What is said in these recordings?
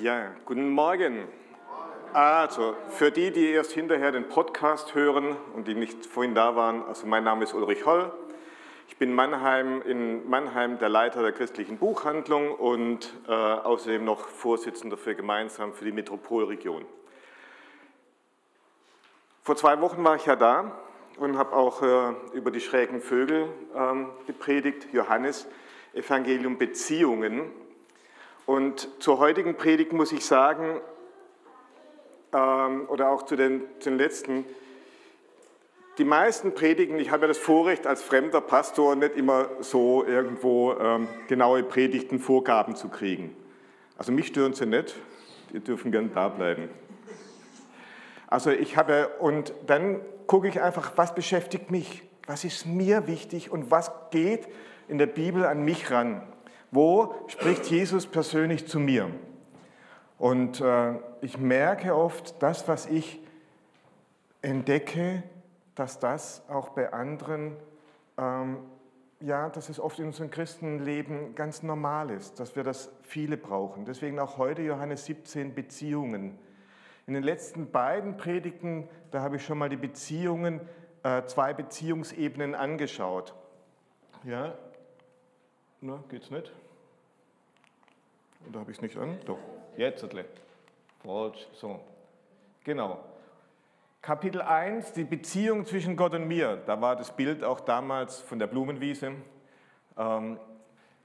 Ja, guten Morgen. Also, für die, die erst hinterher den Podcast hören und die nicht vorhin da waren, also mein Name ist Ulrich Holl. Ich bin Mannheim, in Mannheim der Leiter der christlichen Buchhandlung und äh, außerdem noch Vorsitzender für Gemeinsam für die Metropolregion. Vor zwei Wochen war ich ja da und habe auch äh, über die schrägen Vögel ähm, gepredigt, Johannes, Evangelium Beziehungen. Und zur heutigen Predigt muss ich sagen, ähm, oder auch zu den, zu den letzten, die meisten Predigen, ich habe ja das Vorrecht als fremder Pastor nicht immer so irgendwo ähm, genaue Predigten, Vorgaben zu kriegen. Also mich stören sie nicht, die dürfen gern da bleiben. Also ich habe, und dann gucke ich einfach, was beschäftigt mich, was ist mir wichtig und was geht in der Bibel an mich ran. Wo spricht Jesus persönlich zu mir? Und äh, ich merke oft, das, was ich entdecke, dass das auch bei anderen, ähm, ja, dass es oft in unserem Christenleben ganz normal ist, dass wir das viele brauchen. Deswegen auch heute Johannes 17 Beziehungen. In den letzten beiden Predigten, da habe ich schon mal die Beziehungen, äh, zwei Beziehungsebenen angeschaut. Ja, na, geht's nicht? Oder habe ich es nicht an? Doch, jetzt. Falsch, so. Genau. Kapitel 1, die Beziehung zwischen Gott und mir. Da war das Bild auch damals von der Blumenwiese. Ähm,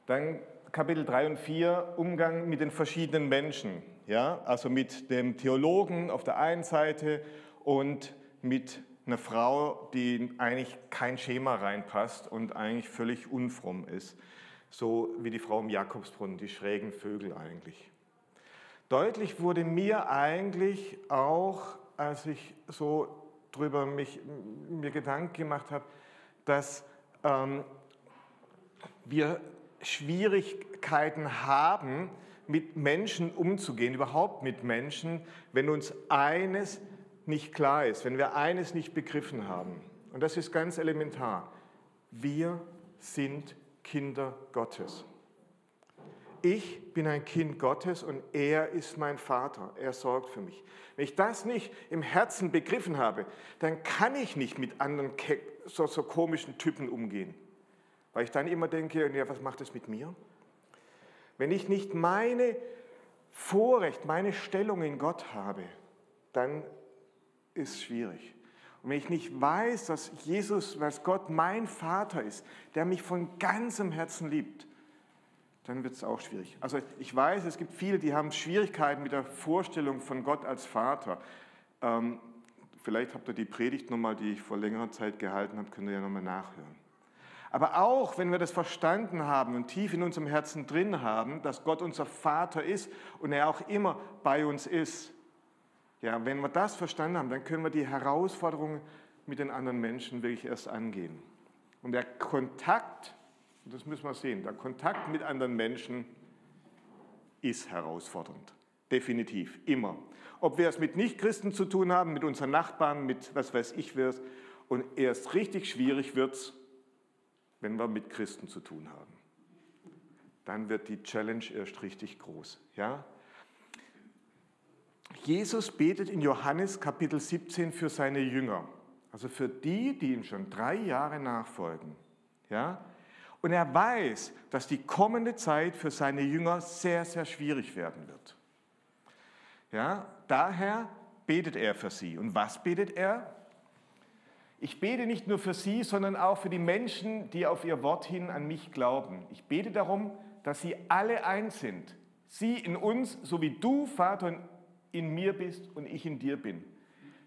dann Kapitel 3 und 4, Umgang mit den verschiedenen Menschen. Ja? Also mit dem Theologen auf der einen Seite und mit einer Frau, die eigentlich kein Schema reinpasst und eigentlich völlig unfromm ist so wie die Frau im Jakobsbrunnen, die schrägen Vögel eigentlich. Deutlich wurde mir eigentlich auch, als ich so drüber mich, mir Gedanken gemacht habe, dass ähm, wir Schwierigkeiten haben, mit Menschen umzugehen, überhaupt mit Menschen, wenn uns eines nicht klar ist, wenn wir eines nicht begriffen haben. Und das ist ganz elementar. Wir sind Kinder Gottes. Ich bin ein Kind Gottes und er ist mein Vater. Er sorgt für mich. Wenn ich das nicht im Herzen begriffen habe, dann kann ich nicht mit anderen so, so komischen Typen umgehen. Weil ich dann immer denke, ja, was macht das mit mir? Wenn ich nicht meine Vorrecht, meine Stellung in Gott habe, dann ist es schwierig. Und wenn ich nicht weiß, dass Jesus, dass Gott mein Vater ist, der mich von ganzem Herzen liebt, dann wird es auch schwierig. Also ich weiß, es gibt viele, die haben Schwierigkeiten mit der Vorstellung von Gott als Vater. Ähm, vielleicht habt ihr die Predigt nochmal, die ich vor längerer Zeit gehalten habe, könnt ihr ja nochmal nachhören. Aber auch wenn wir das verstanden haben und tief in unserem Herzen drin haben, dass Gott unser Vater ist und er auch immer bei uns ist, ja, wenn wir das verstanden haben, dann können wir die Herausforderungen mit den anderen Menschen wirklich erst angehen. Und der Kontakt, das müssen wir sehen, der Kontakt mit anderen Menschen ist herausfordernd. Definitiv, immer. Ob wir es mit Nichtchristen zu tun haben, mit unseren Nachbarn, mit was weiß ich was. Und erst richtig schwierig wird es, wenn wir mit Christen zu tun haben. Dann wird die Challenge erst richtig groß. Ja? Jesus betet in Johannes Kapitel 17 für seine Jünger, also für die, die ihm schon drei Jahre nachfolgen. Ja? Und er weiß, dass die kommende Zeit für seine Jünger sehr, sehr schwierig werden wird. Ja? Daher betet er für sie. Und was betet er? Ich bete nicht nur für sie, sondern auch für die Menschen, die auf ihr Wort hin an mich glauben. Ich bete darum, dass sie alle eins sind. Sie in uns, so wie du, Vater, und in mir bist und ich in dir bin,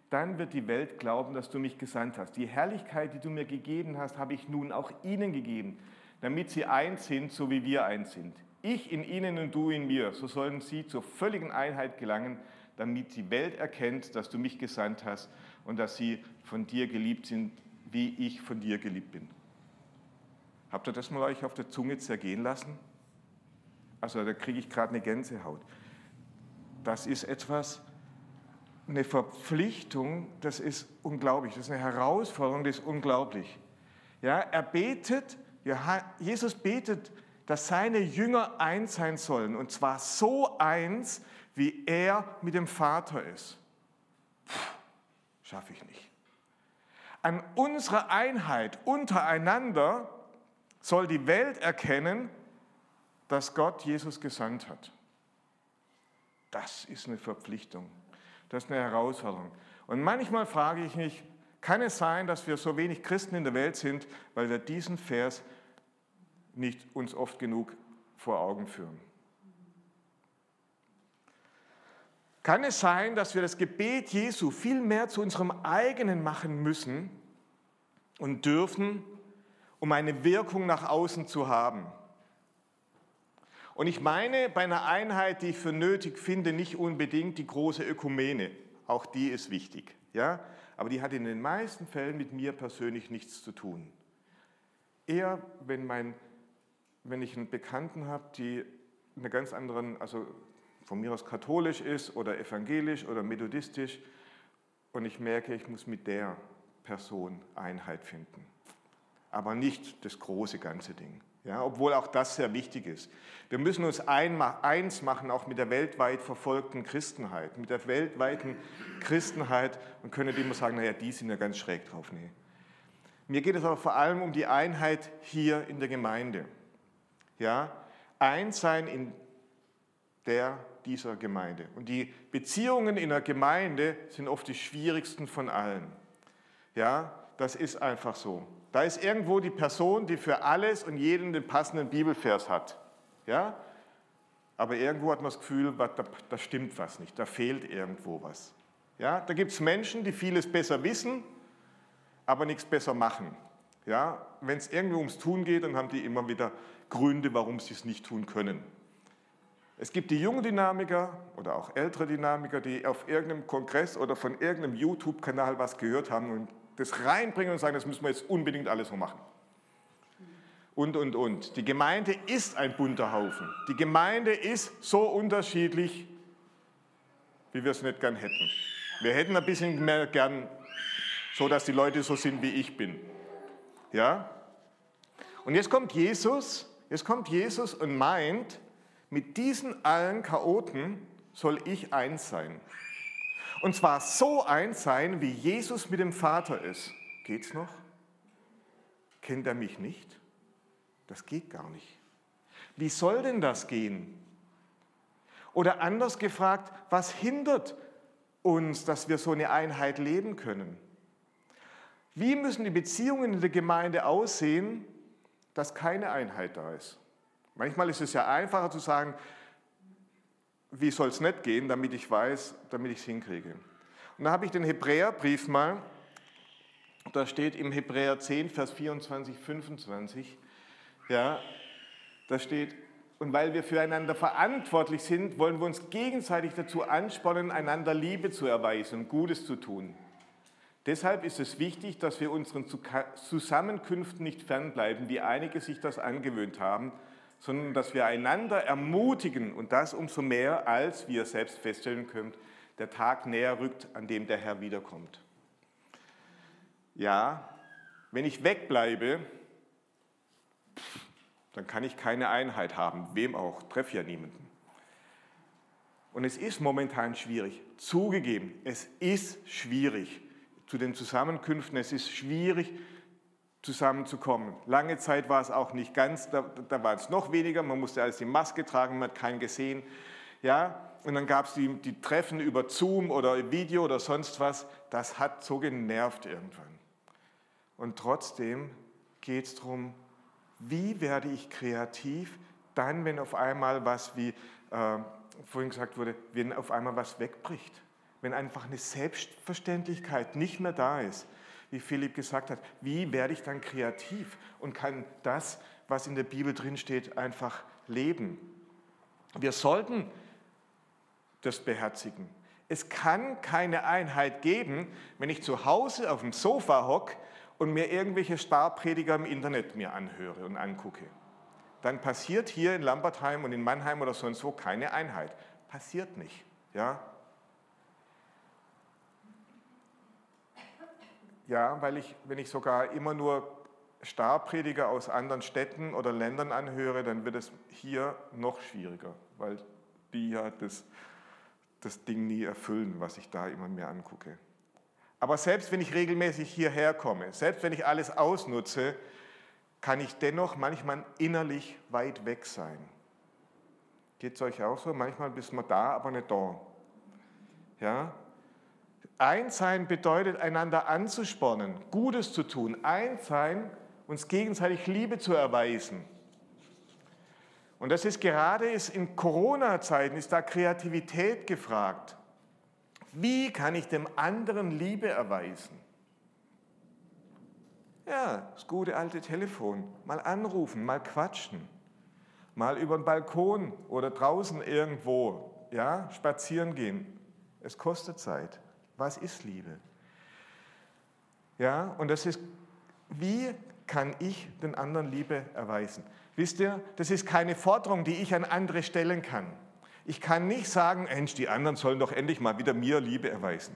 dann wird die Welt glauben, dass du mich gesandt hast. Die Herrlichkeit, die du mir gegeben hast, habe ich nun auch ihnen gegeben, damit sie eins sind, so wie wir eins sind. Ich in ihnen und du in mir, so sollen sie zur völligen Einheit gelangen, damit die Welt erkennt, dass du mich gesandt hast und dass sie von dir geliebt sind, wie ich von dir geliebt bin. Habt ihr das mal euch auf der Zunge zergehen lassen? Also da kriege ich gerade eine Gänsehaut das ist etwas, eine Verpflichtung, das ist unglaublich, das ist eine Herausforderung, das ist unglaublich. Ja, er betet, Jesus betet, dass seine Jünger eins sein sollen und zwar so eins, wie er mit dem Vater ist. Schaffe ich nicht. An unserer Einheit untereinander soll die Welt erkennen, dass Gott Jesus gesandt hat. Das ist eine Verpflichtung. Das ist eine Herausforderung. Und manchmal frage ich mich, kann es sein, dass wir so wenig Christen in der Welt sind, weil wir diesen Vers nicht uns oft genug vor Augen führen? Kann es sein, dass wir das Gebet Jesu viel mehr zu unserem eigenen machen müssen und dürfen, um eine Wirkung nach außen zu haben? Und ich meine bei einer Einheit, die ich für nötig finde, nicht unbedingt die große Ökumene. Auch die ist wichtig. Ja? Aber die hat in den meisten Fällen mit mir persönlich nichts zu tun. Eher, wenn, mein, wenn ich einen Bekannten habe, die eine ganz anderen, also von mir aus katholisch ist oder evangelisch oder methodistisch und ich merke, ich muss mit der Person Einheit finden. Aber nicht das große ganze Ding ja, obwohl auch das sehr wichtig ist. Wir müssen uns eins machen, auch mit der weltweit verfolgten Christenheit, mit der weltweiten Christenheit. Man könnte immer sagen, naja, die sind ja ganz schräg drauf. Nee. Mir geht es aber vor allem um die Einheit hier in der Gemeinde. Ja, eins sein in der dieser Gemeinde. Und die Beziehungen in der Gemeinde sind oft die schwierigsten von allen. Ja, das ist einfach so. Da ist irgendwo die Person, die für alles und jeden den passenden Bibelvers hat. Ja? Aber irgendwo hat man das Gefühl, da, da stimmt was nicht, da fehlt irgendwo was. Ja? Da gibt es Menschen, die vieles besser wissen, aber nichts besser machen. Ja? Wenn es irgendwie ums Tun geht, dann haben die immer wieder Gründe, warum sie es nicht tun können. Es gibt die jungen Dynamiker oder auch ältere Dynamiker, die auf irgendeinem Kongress oder von irgendeinem YouTube-Kanal was gehört haben und das reinbringen und sagen, das müssen wir jetzt unbedingt alles so machen. Und, und, und. Die Gemeinde ist ein bunter Haufen. Die Gemeinde ist so unterschiedlich, wie wir es nicht gern hätten. Wir hätten ein bisschen mehr gern, so dass die Leute so sind, wie ich bin. Ja? Und jetzt kommt Jesus, jetzt kommt Jesus und meint, mit diesen allen Chaoten soll ich eins sein. Und zwar so eins sein, wie Jesus mit dem Vater ist. Geht's noch? Kennt er mich nicht? Das geht gar nicht. Wie soll denn das gehen? Oder anders gefragt, was hindert uns, dass wir so eine Einheit leben können? Wie müssen die Beziehungen in der Gemeinde aussehen, dass keine Einheit da ist? Manchmal ist es ja einfacher zu sagen, wie soll es nicht gehen, damit ich weiß, damit ich es hinkriege. Und da habe ich den Hebräerbrief mal, da steht im Hebräer 10, Vers 24, 25, ja, da steht, und weil wir füreinander verantwortlich sind, wollen wir uns gegenseitig dazu anspornen, einander Liebe zu erweisen und Gutes zu tun. Deshalb ist es wichtig, dass wir unseren Zusammenkünften nicht fernbleiben, wie einige sich das angewöhnt haben, sondern dass wir einander ermutigen und das umso mehr, als wir selbst feststellen können, der Tag näher rückt, an dem der Herr wiederkommt. Ja, wenn ich wegbleibe, dann kann ich keine Einheit haben, wem auch, treffe ja niemanden. Und es ist momentan schwierig, zugegeben, es ist schwierig zu den Zusammenkünften, es ist schwierig, zusammenzukommen. Lange Zeit war es auch nicht ganz, da, da war es noch weniger, man musste alles die Maske tragen, man hat keinen gesehen. Ja? Und dann gab es die, die Treffen über Zoom oder Video oder sonst was. Das hat so genervt irgendwann. Und trotzdem geht es darum, wie werde ich kreativ, dann, wenn auf einmal was, wie äh, vorhin gesagt wurde, wenn auf einmal was wegbricht, wenn einfach eine Selbstverständlichkeit nicht mehr da ist wie Philipp gesagt hat, wie werde ich dann kreativ und kann das, was in der Bibel drinsteht, einfach leben. Wir sollten das beherzigen. Es kann keine Einheit geben, wenn ich zu Hause auf dem Sofa hocke und mir irgendwelche Starprediger im Internet mir anhöre und angucke. Dann passiert hier in Lambertheim und in Mannheim oder sonst wo keine Einheit. Passiert nicht. Ja? Ja, weil ich, wenn ich sogar immer nur Starprediger aus anderen Städten oder Ländern anhöre, dann wird es hier noch schwieriger, weil die ja das das Ding nie erfüllen, was ich da immer mir angucke. Aber selbst wenn ich regelmäßig hierher komme, selbst wenn ich alles ausnutze, kann ich dennoch manchmal innerlich weit weg sein. Geht es euch auch so? Manchmal bist man da, aber nicht da. Ja? Einssein bedeutet, einander anzuspornen, Gutes zu tun. Einssein, uns gegenseitig Liebe zu erweisen. Und das ist gerade ist in Corona-Zeiten, ist da Kreativität gefragt. Wie kann ich dem anderen Liebe erweisen? Ja, das gute alte Telefon. Mal anrufen, mal quatschen. Mal über den Balkon oder draußen irgendwo ja, spazieren gehen. Es kostet Zeit. Was ist Liebe? Ja, und das ist, wie kann ich den anderen Liebe erweisen? Wisst ihr, das ist keine Forderung, die ich an andere stellen kann. Ich kann nicht sagen, Mensch, die anderen sollen doch endlich mal wieder mir Liebe erweisen.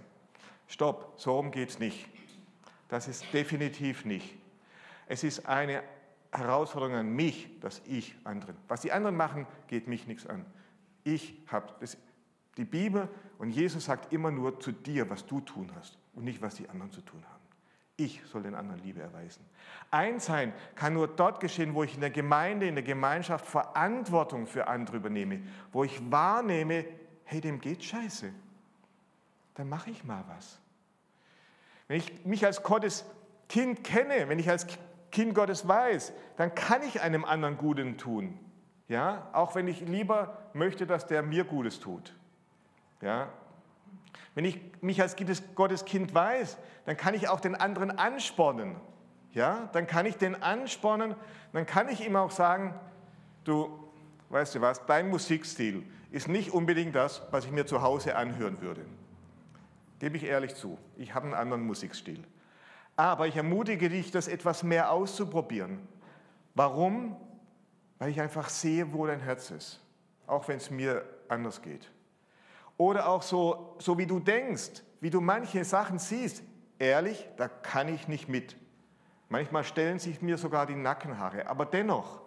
Stopp, so geht es nicht. Das ist definitiv nicht. Es ist eine Herausforderung an mich, dass ich anderen. Was die anderen machen, geht mich nichts an. Ich habe die Bibel und Jesus sagt immer nur zu dir, was du tun hast und nicht, was die anderen zu tun haben. Ich soll den anderen Liebe erweisen. Einssein kann nur dort geschehen, wo ich in der Gemeinde, in der Gemeinschaft Verantwortung für andere übernehme, wo ich wahrnehme, hey, dem geht scheiße. Dann mache ich mal was. Wenn ich mich als Gottes Kind kenne, wenn ich als Kind Gottes weiß, dann kann ich einem anderen Guten tun. Ja, auch wenn ich lieber möchte, dass der mir Gutes tut. Ja, wenn ich mich als Gottes Kind weiß, dann kann ich auch den anderen anspornen. Ja, dann kann ich den anspornen, dann kann ich ihm auch sagen, du, weißt du was, dein Musikstil ist nicht unbedingt das, was ich mir zu Hause anhören würde. Gebe ich ehrlich zu, ich habe einen anderen Musikstil. Aber ich ermutige dich, das etwas mehr auszuprobieren. Warum? Weil ich einfach sehe, wo dein Herz ist, auch wenn es mir anders geht. Oder auch so, so wie du denkst, wie du manche Sachen siehst. Ehrlich, da kann ich nicht mit. Manchmal stellen sich mir sogar die Nackenhaare. Aber dennoch,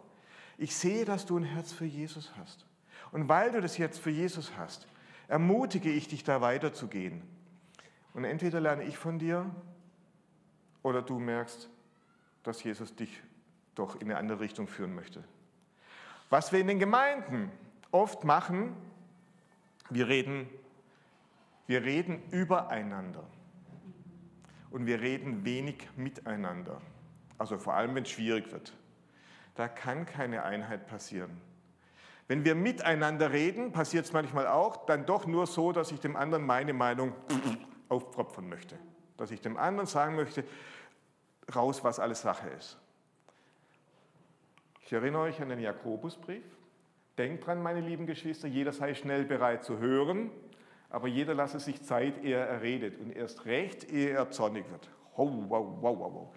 ich sehe, dass du ein Herz für Jesus hast. Und weil du das jetzt für Jesus hast, ermutige ich dich, da weiterzugehen. Und entweder lerne ich von dir oder du merkst, dass Jesus dich doch in eine andere Richtung führen möchte. Was wir in den Gemeinden oft machen, wir reden, wir reden übereinander und wir reden wenig miteinander. Also vor allem, wenn es schwierig wird. Da kann keine Einheit passieren. Wenn wir miteinander reden, passiert es manchmal auch, dann doch nur so, dass ich dem anderen meine Meinung aufpropfen möchte. Dass ich dem anderen sagen möchte, raus, was alles Sache ist. Ich erinnere euch an den Jakobusbrief. Denkt dran, meine lieben Geschwister, jeder sei schnell bereit zu hören, aber jeder lasse sich Zeit, ehe er redet und erst recht, ehe er zornig wird. Wow, wow, wow, wow.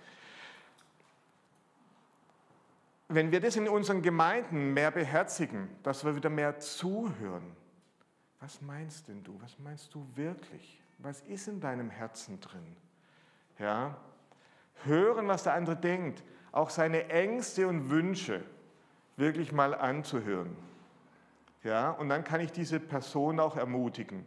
Wenn wir das in unseren Gemeinden mehr beherzigen, dass wir wieder mehr zuhören, was meinst denn du? Was meinst du wirklich? Was ist in deinem Herzen drin? Ja, hören, was der andere denkt, auch seine Ängste und Wünsche wirklich mal anzuhören. Ja, und dann kann ich diese Person auch ermutigen,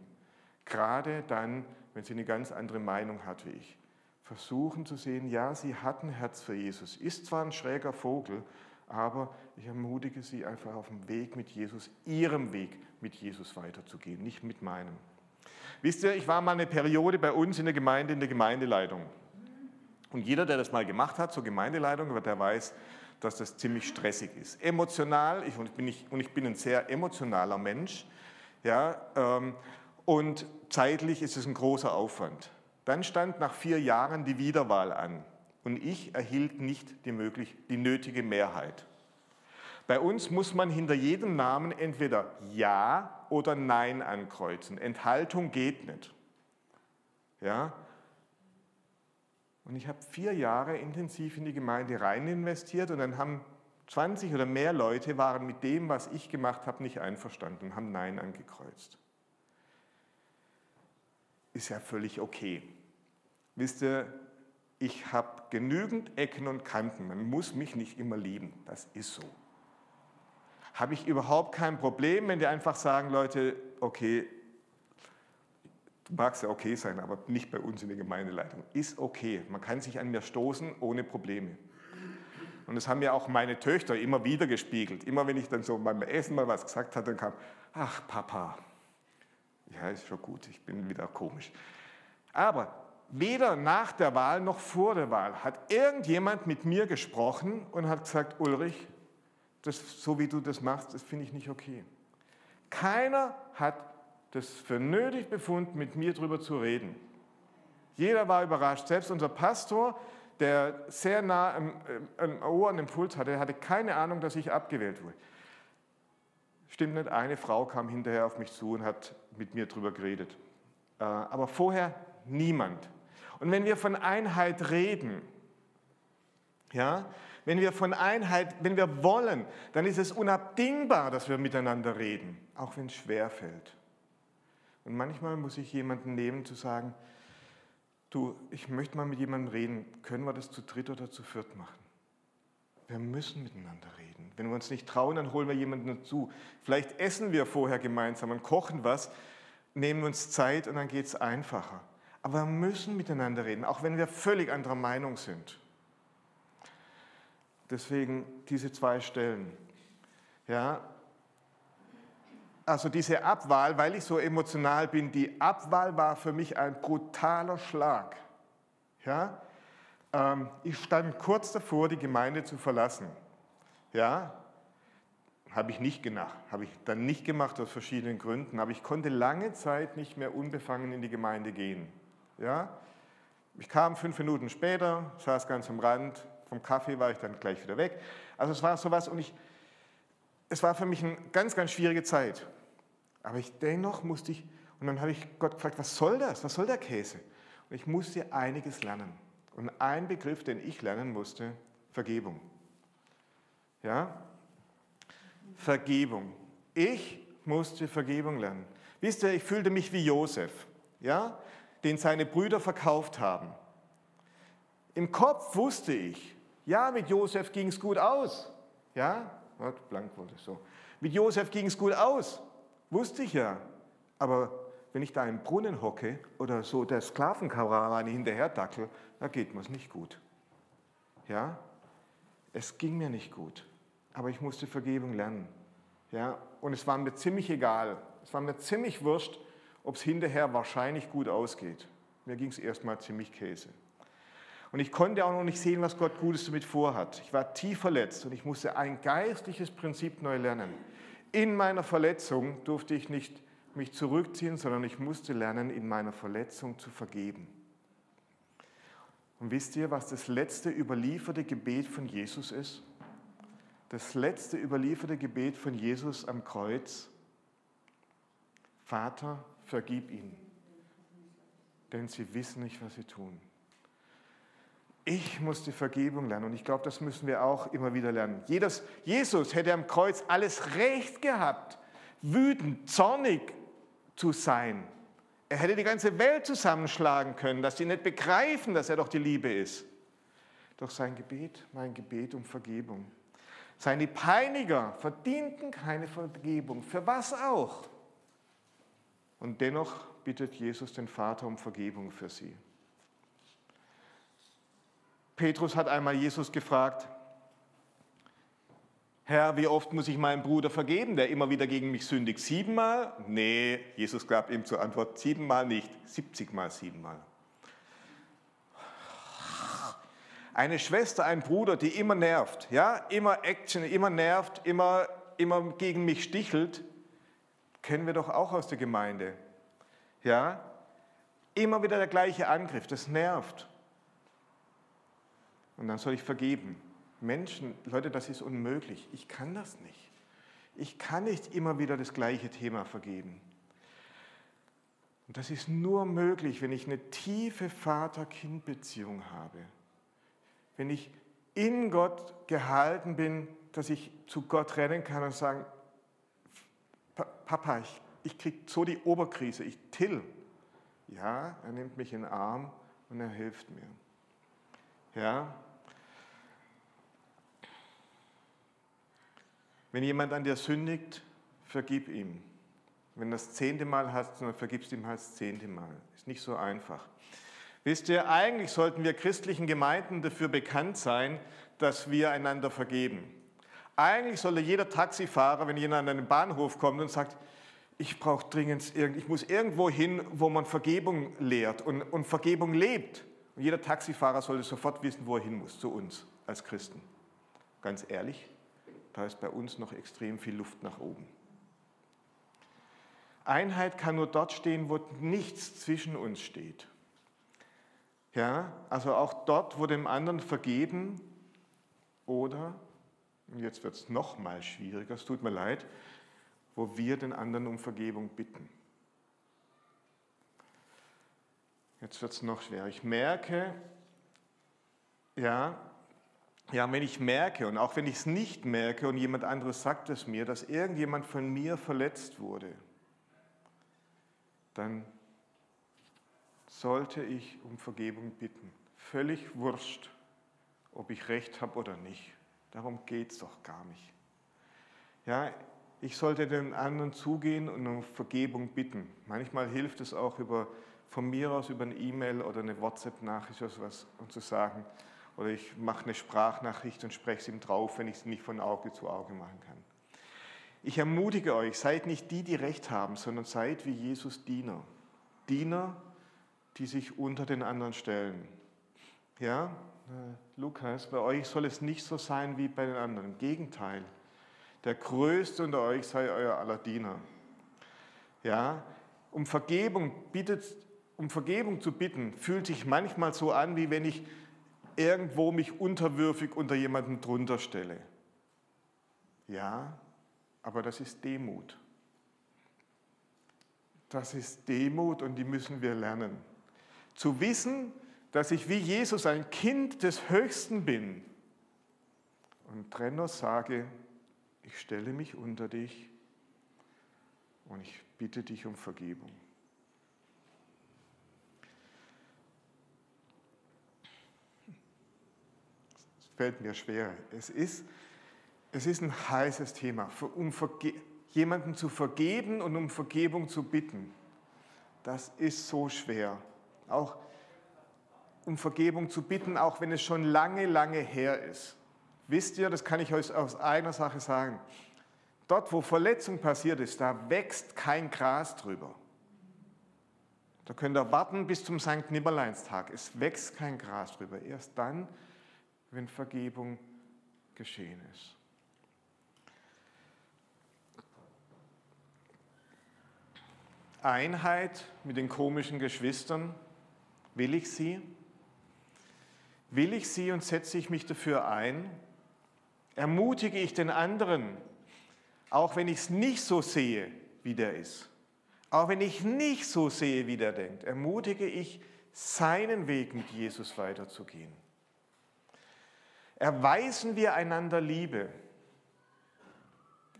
gerade dann, wenn sie eine ganz andere Meinung hat wie ich. Versuchen zu sehen, ja, sie hat ein Herz für Jesus, ist zwar ein schräger Vogel, aber ich ermutige sie einfach auf dem Weg mit Jesus, ihrem Weg mit Jesus weiterzugehen, nicht mit meinem. Wisst ihr, ich war mal eine Periode bei uns in der Gemeinde, in der Gemeindeleitung. Und jeder, der das mal gemacht hat zur Gemeindeleitung, der weiß, dass das ziemlich stressig ist. Emotional, ich, und, bin ich, und ich bin ein sehr emotionaler Mensch, ja, ähm, und zeitlich ist es ein großer Aufwand. Dann stand nach vier Jahren die Wiederwahl an und ich erhielt nicht die, möglich, die nötige Mehrheit. Bei uns muss man hinter jedem Namen entweder Ja oder Nein ankreuzen. Enthaltung geht nicht. Ja? Und ich habe vier Jahre intensiv in die Gemeinde rein investiert und dann haben 20 oder mehr Leute waren mit dem, was ich gemacht habe, nicht einverstanden und haben Nein angekreuzt. Ist ja völlig okay. Wisst ihr, ich habe genügend Ecken und Kanten. Man muss mich nicht immer lieben. Das ist so. Habe ich überhaupt kein Problem, wenn die einfach sagen, Leute, okay, magst ja okay sein, aber nicht bei uns in der Gemeindeleitung. Ist okay. Man kann sich an mir stoßen ohne Probleme. Und das haben ja auch meine Töchter immer wieder gespiegelt. Immer wenn ich dann so beim Essen mal was gesagt hatte, dann kam, ach Papa, ja, ist schon gut, ich bin wieder komisch. Aber weder nach der Wahl noch vor der Wahl hat irgendjemand mit mir gesprochen und hat gesagt, Ulrich, das, so wie du das machst, das finde ich nicht okay. Keiner hat das für nötig befunden, mit mir darüber zu reden. Jeder war überrascht. Selbst unser Pastor, der sehr nah am, am Ohr an dem Puls hatte, hatte keine Ahnung, dass ich abgewählt wurde. Stimmt nicht, eine Frau kam hinterher auf mich zu und hat mit mir darüber geredet. Äh, aber vorher niemand. Und wenn wir von Einheit reden, ja, wenn wir von Einheit, wenn wir wollen, dann ist es unabdingbar, dass wir miteinander reden, auch wenn es schwer fällt. Und manchmal muss ich jemanden nehmen, zu sagen, du, ich möchte mal mit jemandem reden, können wir das zu dritt oder zu viert machen? Wir müssen miteinander reden. Wenn wir uns nicht trauen, dann holen wir jemanden dazu. Vielleicht essen wir vorher gemeinsam und kochen was, nehmen uns Zeit und dann geht es einfacher. Aber wir müssen miteinander reden, auch wenn wir völlig anderer Meinung sind. Deswegen diese zwei Stellen. Ja, also diese Abwahl, weil ich so emotional bin, die Abwahl war für mich ein brutaler Schlag. Ja? Ähm, ich stand kurz davor, die Gemeinde zu verlassen. Ja? Habe ich nicht gemacht, habe ich dann nicht gemacht aus verschiedenen Gründen, aber ich konnte lange Zeit nicht mehr unbefangen in die Gemeinde gehen. Ja? Ich kam fünf Minuten später, saß ganz am Rand, vom Kaffee war ich dann gleich wieder weg. Also es war sowas und ich, es war für mich eine ganz, ganz schwierige Zeit. Aber ich dennoch musste ich, und dann habe ich Gott gefragt, was soll das? Was soll der Käse? Und ich musste einiges lernen. Und ein Begriff, den ich lernen musste, Vergebung. Ja? Vergebung. Ich musste Vergebung lernen. Wisst ihr, ich fühlte mich wie Josef, ja? den seine Brüder verkauft haben. Im Kopf wusste ich, ja, mit Josef ging es gut aus. Ja, blank wurde so. Mit Josef ging es gut aus. Wusste ich ja. Aber wenn ich da im Brunnen hocke oder so der Sklavenkarawane hinterher dackel, da geht mir es nicht gut. Ja? Es ging mir nicht gut. Aber ich musste Vergebung lernen. Ja? Und es war mir ziemlich egal. Es war mir ziemlich wurscht, ob es hinterher wahrscheinlich gut ausgeht. Mir ging es erstmal ziemlich Käse. Und ich konnte auch noch nicht sehen, was Gott Gutes damit vorhat. Ich war tief verletzt und ich musste ein geistliches Prinzip neu lernen. In meiner Verletzung durfte ich nicht mich zurückziehen, sondern ich musste lernen, in meiner Verletzung zu vergeben. Und wisst ihr, was das letzte überlieferte Gebet von Jesus ist? Das letzte überlieferte Gebet von Jesus am Kreuz. Vater, vergib ihnen, denn sie wissen nicht, was sie tun. Ich musste Vergebung lernen und ich glaube, das müssen wir auch immer wieder lernen. Jedes, Jesus hätte am Kreuz alles Recht gehabt, wütend, zornig zu sein. Er hätte die ganze Welt zusammenschlagen können, dass sie nicht begreifen, dass er doch die Liebe ist. Doch sein Gebet, mein Gebet um Vergebung. Seine Peiniger verdienten keine Vergebung. Für was auch? Und dennoch bittet Jesus den Vater um Vergebung für sie. Petrus hat einmal Jesus gefragt, Herr, wie oft muss ich meinem Bruder vergeben, der immer wieder gegen mich sündigt? Siebenmal? Nee, Jesus gab ihm zur Antwort, siebenmal nicht, siebzigmal siebenmal. Eine Schwester, ein Bruder, die immer nervt, ja, immer Action, immer nervt, immer, immer gegen mich stichelt, kennen wir doch auch aus der Gemeinde. Ja, immer wieder der gleiche Angriff, das nervt. Und dann soll ich vergeben. Menschen, Leute, das ist unmöglich. Ich kann das nicht. Ich kann nicht immer wieder das gleiche Thema vergeben. Und das ist nur möglich, wenn ich eine tiefe Vater-Kind-Beziehung habe. Wenn ich in Gott gehalten bin, dass ich zu Gott rennen kann und sagen, Papa, ich, ich kriege so die Oberkrise, ich till. Ja, er nimmt mich in den Arm und er hilft mir. Ja, Wenn jemand an dir sündigt, vergib ihm. Wenn das zehnte Mal hast, dann vergibst ihm halt das zehnte Mal. Ist nicht so einfach. Wisst ihr, eigentlich sollten wir christlichen Gemeinden dafür bekannt sein, dass wir einander vergeben. Eigentlich sollte jeder Taxifahrer, wenn jemand an einen Bahnhof kommt und sagt, ich brauche dringend, ich muss irgendwo hin, wo man Vergebung lehrt und, und Vergebung lebt. Und jeder Taxifahrer sollte sofort wissen, wo er hin muss, zu uns als Christen. Ganz ehrlich, da ist bei uns noch extrem viel Luft nach oben. Einheit kann nur dort stehen, wo nichts zwischen uns steht. Ja, also auch dort, wo dem anderen vergeben oder, jetzt wird es noch mal schwieriger, es tut mir leid, wo wir den anderen um Vergebung bitten. Jetzt wird es noch schwerer. Ich merke, ja, ja, wenn ich merke und auch wenn ich es nicht merke und jemand anderes sagt es mir, dass irgendjemand von mir verletzt wurde, dann sollte ich um Vergebung bitten. Völlig wurscht, ob ich recht habe oder nicht. Darum geht es doch gar nicht. Ja, ich sollte den anderen zugehen und um Vergebung bitten. Manchmal hilft es auch über, von mir aus über eine E-Mail oder eine WhatsApp-Nachricht oder sowas und zu sagen, oder ich mache eine Sprachnachricht und spreche es ihm drauf, wenn ich es nicht von Auge zu Auge machen kann. Ich ermutige euch, seid nicht die, die Recht haben, sondern seid wie Jesus Diener. Diener, die sich unter den anderen stellen. Ja, äh, Lukas, bei euch soll es nicht so sein wie bei den anderen. Im Gegenteil, der Größte unter euch sei euer aller Diener. Ja, um Vergebung bittet, um Vergebung zu bitten, fühlt sich manchmal so an, wie wenn ich irgendwo mich unterwürfig unter jemanden drunter stelle. Ja, aber das ist Demut. Das ist Demut und die müssen wir lernen. Zu wissen, dass ich wie Jesus ein Kind des Höchsten bin und Trenner sage, ich stelle mich unter dich und ich bitte dich um Vergebung. Fällt mir schwer. Es ist, es ist ein heißes Thema, um Verge jemanden zu vergeben und um Vergebung zu bitten. Das ist so schwer. Auch um Vergebung zu bitten, auch wenn es schon lange, lange her ist. Wisst ihr, das kann ich euch aus eigener Sache sagen, dort, wo Verletzung passiert ist, da wächst kein Gras drüber. Da könnt ihr warten bis zum St. Nimmerleinstag. Es wächst kein Gras drüber. Erst dann, wenn Vergebung geschehen ist. Einheit mit den komischen Geschwistern, will ich sie? Will ich sie und setze ich mich dafür ein? ermutige ich den anderen, auch wenn ich es nicht so sehe, wie der ist. Auch wenn ich nicht so sehe, wie der denkt, ermutige ich, seinen Weg mit Jesus weiterzugehen. Erweisen wir einander Liebe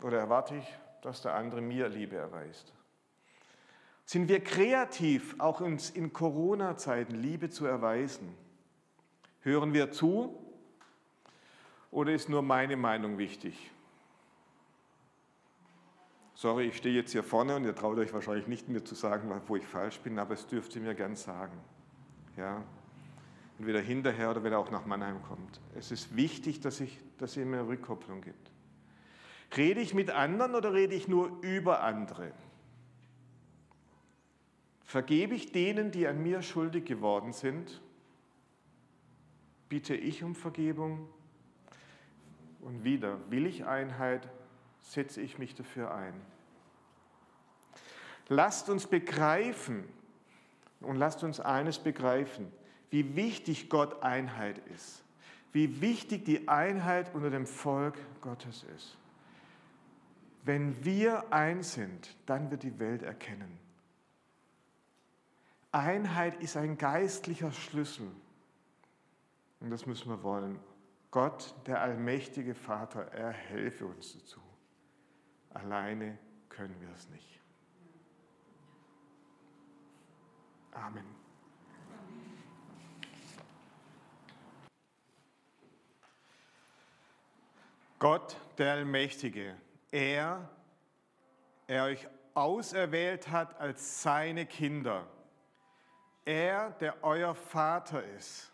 oder erwarte ich, dass der andere mir Liebe erweist? Sind wir kreativ, auch uns in Corona-Zeiten Liebe zu erweisen? Hören wir zu oder ist nur meine Meinung wichtig? Sorry, ich stehe jetzt hier vorne und ihr traut euch wahrscheinlich nicht mir zu sagen, wo ich falsch bin, aber es dürft ihr mir gern sagen. Ja? Entweder hinterher oder wenn er auch nach Mannheim kommt. Es ist wichtig, dass, ich, dass ihr mir Rückkopplung gibt. Rede ich mit anderen oder rede ich nur über andere? Vergebe ich denen, die an mir schuldig geworden sind? Bitte ich um Vergebung und wieder, will ich Einheit, setze ich mich dafür ein. Lasst uns begreifen und lasst uns eines begreifen, wie wichtig Gott Einheit ist, wie wichtig die Einheit unter dem Volk Gottes ist. Wenn wir eins sind, dann wird die Welt erkennen. Einheit ist ein geistlicher Schlüssel. Und das müssen wir wollen. Gott, der allmächtige Vater, er helfe uns dazu. Alleine können wir es nicht. Amen. Gott, der Allmächtige, er, er euch auserwählt hat als seine Kinder. Er, der euer Vater ist.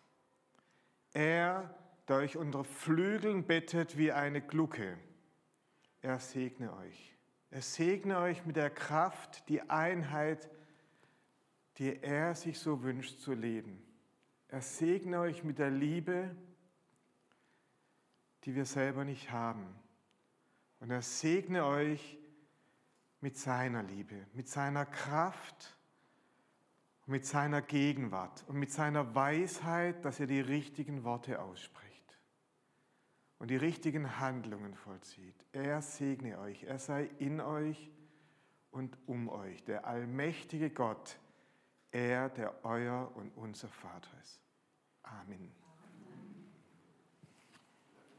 Er, der euch unter Flügeln bettet wie eine Glucke. Er segne euch. Er segne euch mit der Kraft, die Einheit, die er sich so wünscht zu leben. Er segne euch mit der Liebe, die wir selber nicht haben. Und er segne euch mit seiner Liebe, mit seiner Kraft, mit seiner Gegenwart und mit seiner Weisheit, dass er die richtigen Worte ausspricht und die richtigen Handlungen vollzieht. Er segne euch, er sei in euch und um euch, der allmächtige Gott, er, der euer und unser Vater ist. Amen.